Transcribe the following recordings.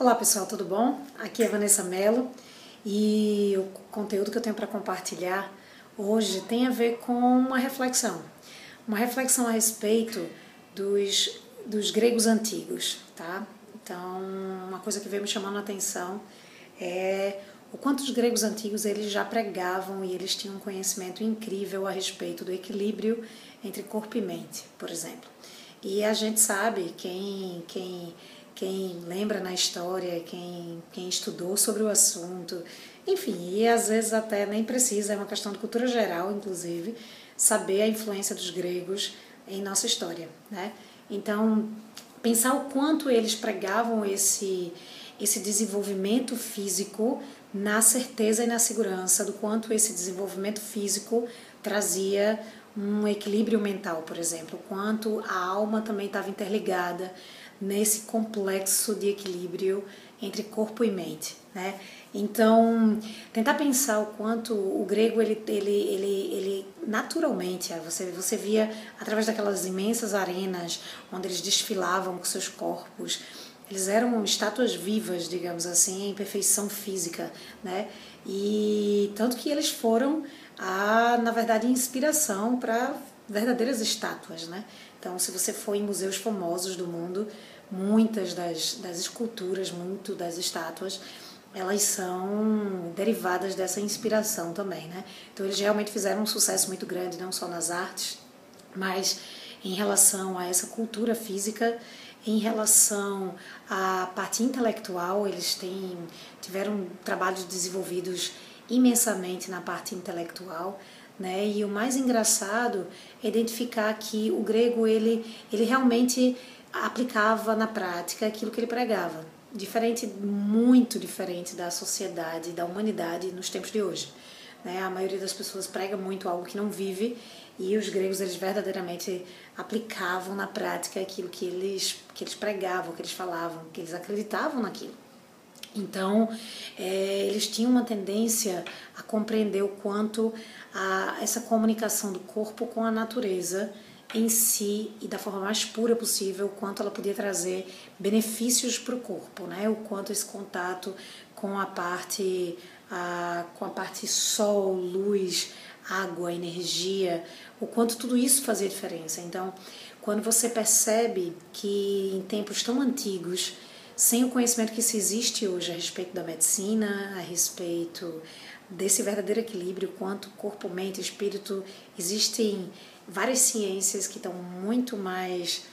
Olá pessoal, tudo bom? Aqui é Vanessa Mello e o conteúdo que eu tenho para compartilhar hoje tem a ver com uma reflexão. Uma reflexão a respeito dos, dos gregos antigos, tá? Então, uma coisa que veio me chamando a atenção é o quanto os gregos antigos eles já pregavam e eles tinham um conhecimento incrível a respeito do equilíbrio entre corpo e mente, por exemplo. E a gente sabe, quem, quem, quem lembra na história, quem, quem estudou sobre o assunto, enfim, e às vezes até nem precisa, é uma questão de cultura geral, inclusive, saber a influência dos gregos em nossa história, né? Então, pensar o quanto eles pregavam esse esse desenvolvimento físico na certeza e na segurança do quanto esse desenvolvimento físico trazia um equilíbrio mental, por exemplo, o quanto a alma também estava interligada nesse complexo de equilíbrio entre corpo e mente, né? Então, tentar pensar o quanto o grego ele ele ele, ele naturalmente, você você via através daquelas imensas arenas onde eles desfilavam com seus corpos, eles eram estátuas vivas, digamos assim, em perfeição física, né? E tanto que eles foram a, na verdade, inspiração para verdadeiras estátuas, né? Então, se você for em museus famosos do mundo, muitas das, das esculturas, muito das estátuas, elas são derivadas dessa inspiração também, né? Então, eles realmente fizeram um sucesso muito grande, não só nas artes, mas em relação a essa cultura física, em relação à parte intelectual, eles têm, tiveram trabalhos desenvolvidos imensamente na parte intelectual, né? E o mais engraçado é identificar que o grego ele, ele realmente aplicava na prática aquilo que ele pregava, diferente, muito diferente da sociedade, da humanidade nos tempos de hoje. Né? A maioria das pessoas prega muito algo que não vive e os gregos eles verdadeiramente aplicavam na prática aquilo que eles que eles pregavam, que eles falavam, que eles acreditavam naquilo. Então, é, eles tinham uma tendência a compreender o quanto a, essa comunicação do corpo com a natureza em si e da forma mais pura possível, o quanto ela podia trazer benefícios para o corpo, né? O quanto esse contato com a parte a, com a parte sol, luz, água, energia, o quanto tudo isso fazia diferença. Então, quando você percebe que em tempos tão antigos sem o conhecimento que se existe hoje a respeito da medicina, a respeito desse verdadeiro equilíbrio, quanto corpo, mente, espírito, existem várias ciências que estão muito mais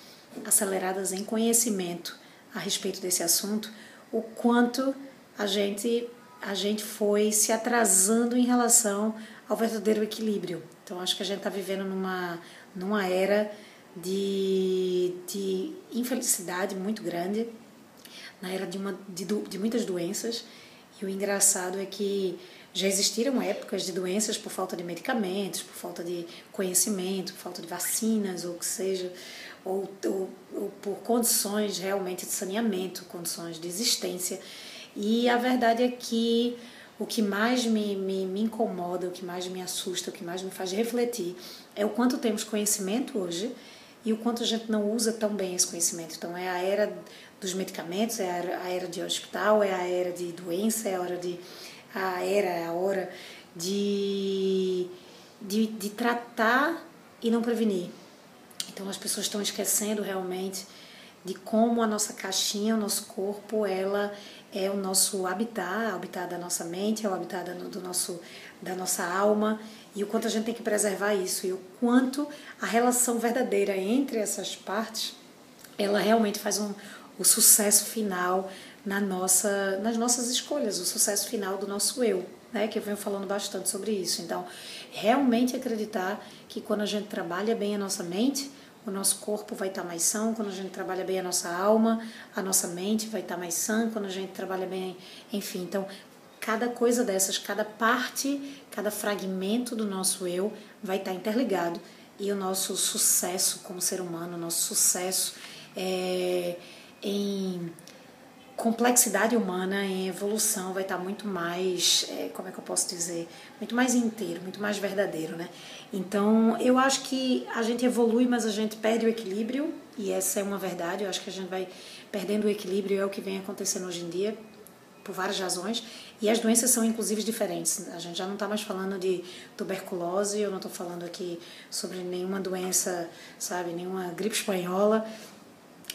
aceleradas em conhecimento a respeito desse assunto, o quanto a gente a gente foi se atrasando em relação ao verdadeiro equilíbrio. Então acho que a gente está vivendo numa numa era de, de infelicidade muito grande na era de, uma, de, de muitas doenças. E o engraçado é que já existiram épocas de doenças por falta de medicamentos, por falta de conhecimento, por falta de vacinas, ou que seja, ou, ou, ou, por condições realmente de saneamento, condições de existência. E a verdade é que o que mais me, me, me incomoda, o que mais me assusta, o que mais me faz refletir é o quanto temos conhecimento hoje e o quanto a gente não usa tão bem esse conhecimento. Então, é a era dos medicamentos, é a era de hospital, é a era de doença, é a hora de a era, é a hora de, de, de tratar e não prevenir. Então as pessoas estão esquecendo realmente de como a nossa caixinha, o nosso corpo, ela é o nosso habitat, o habitat da nossa mente, é o habitat do nosso, da nossa alma e o quanto a gente tem que preservar isso e o quanto a relação verdadeira entre essas partes, ela realmente faz um, o sucesso final na nossa, nas nossas escolhas, o sucesso final do nosso eu, né? Que eu venho falando bastante sobre isso. Então, realmente acreditar que quando a gente trabalha bem a nossa mente, o nosso corpo vai estar mais são, quando a gente trabalha bem a nossa alma, a nossa mente vai estar mais sã, quando a gente trabalha bem, enfim. Então, cada coisa dessas, cada parte, cada fragmento do nosso eu vai estar interligado e o nosso sucesso como ser humano, o nosso sucesso é, em complexidade humana em evolução vai estar muito mais, é, como é que eu posso dizer, muito mais inteiro, muito mais verdadeiro, né? Então, eu acho que a gente evolui, mas a gente perde o equilíbrio, e essa é uma verdade, eu acho que a gente vai perdendo o equilíbrio, é o que vem acontecendo hoje em dia, por várias razões, e as doenças são inclusive diferentes. A gente já não está mais falando de tuberculose, eu não estou falando aqui sobre nenhuma doença, sabe, nenhuma gripe espanhola,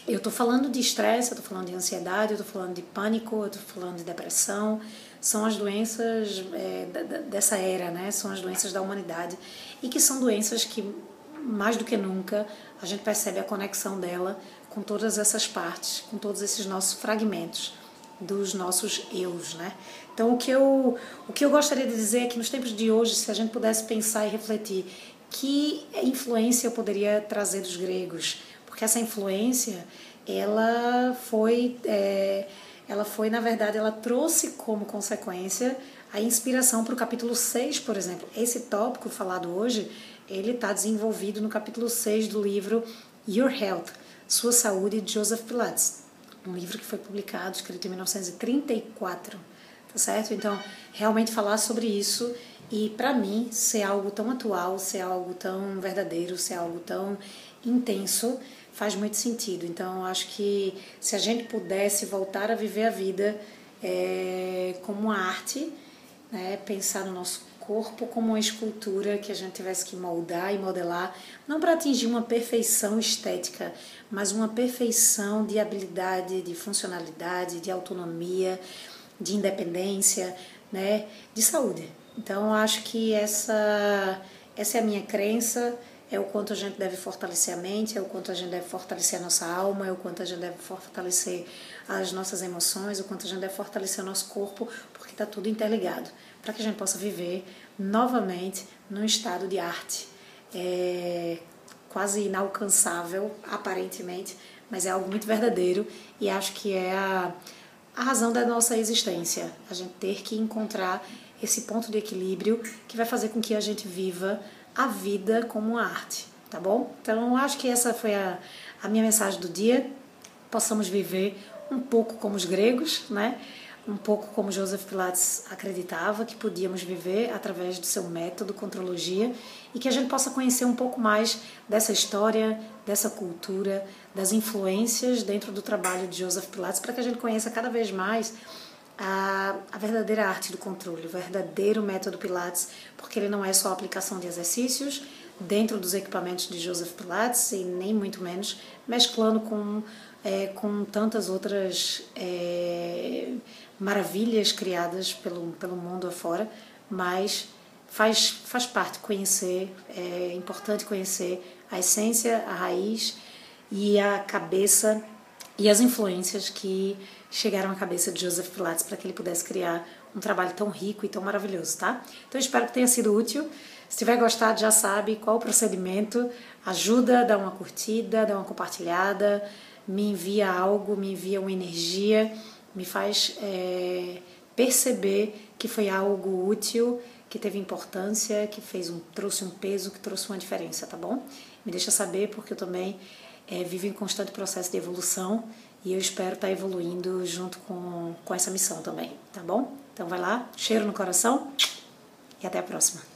eu estou falando de estresse, eu estou falando de ansiedade, eu estou falando de pânico, eu estou falando de depressão. São as doenças é, dessa era, né? São as doenças da humanidade e que são doenças que mais do que nunca a gente percebe a conexão dela com todas essas partes, com todos esses nossos fragmentos dos nossos eus, né? Então o que eu o que eu gostaria de dizer é que nos tempos de hoje, se a gente pudesse pensar e refletir que influência eu poderia trazer dos gregos, porque essa influência ela foi é, ela foi na verdade ela trouxe como consequência a inspiração para o capítulo 6, por exemplo. Esse tópico falado hoje, ele está desenvolvido no capítulo 6 do livro Your Health, Sua Saúde, de Joseph Pilates. Um livro que foi publicado, escrito em 1934, tá certo? Então, realmente falar sobre isso e para mim ser algo tão atual, ser algo tão verdadeiro, ser algo tão intenso, faz muito sentido. Então, acho que se a gente pudesse voltar a viver a vida é, como uma arte, né, pensar no nosso corpo como uma escultura que a gente tivesse que moldar e modelar, não para atingir uma perfeição estética, mas uma perfeição de habilidade, de funcionalidade, de autonomia, de independência, né, de saúde. Então, acho que essa, essa é a minha crença é o quanto a gente deve fortalecer a mente, é o quanto a gente deve fortalecer a nossa alma, é o quanto a gente deve fortalecer as nossas emoções, o quanto a gente deve fortalecer o nosso corpo, porque está tudo interligado, para que a gente possa viver novamente num estado de arte. É quase inalcançável, aparentemente, mas é algo muito verdadeiro e acho que é a, a razão da nossa existência, a gente ter que encontrar esse ponto de equilíbrio que vai fazer com que a gente viva a vida como arte, tá bom? Então, acho que essa foi a, a minha mensagem do dia. Possamos viver um pouco como os gregos, né? Um pouco como Joseph Pilates acreditava que podíamos viver através do seu método, contrologia, e que a gente possa conhecer um pouco mais dessa história, dessa cultura, das influências dentro do trabalho de Joseph Pilates, para que a gente conheça cada vez mais a, a verdadeira arte do controle, o verdadeiro método Pilates, porque ele não é só aplicação de exercícios dentro dos equipamentos de Joseph Pilates e nem muito menos mesclando com, é, com tantas outras é, maravilhas criadas pelo, pelo mundo afora, mas faz, faz parte conhecer, é importante conhecer a essência, a raiz e a cabeça e as influências que chegaram à cabeça de Joseph Pilates para que ele pudesse criar um trabalho tão rico e tão maravilhoso, tá? Então espero que tenha sido útil. Se tiver gostado, já sabe qual o procedimento. Ajuda, dá uma curtida, dá uma compartilhada, me envia algo, me envia uma energia, me faz é, perceber que foi algo útil, que teve importância, que fez um, trouxe um peso, que trouxe uma diferença, tá bom? Me deixa saber porque eu também é, vivo em constante processo de evolução e eu espero estar evoluindo junto com, com essa missão também, tá bom? Então vai lá, cheiro no coração e até a próxima.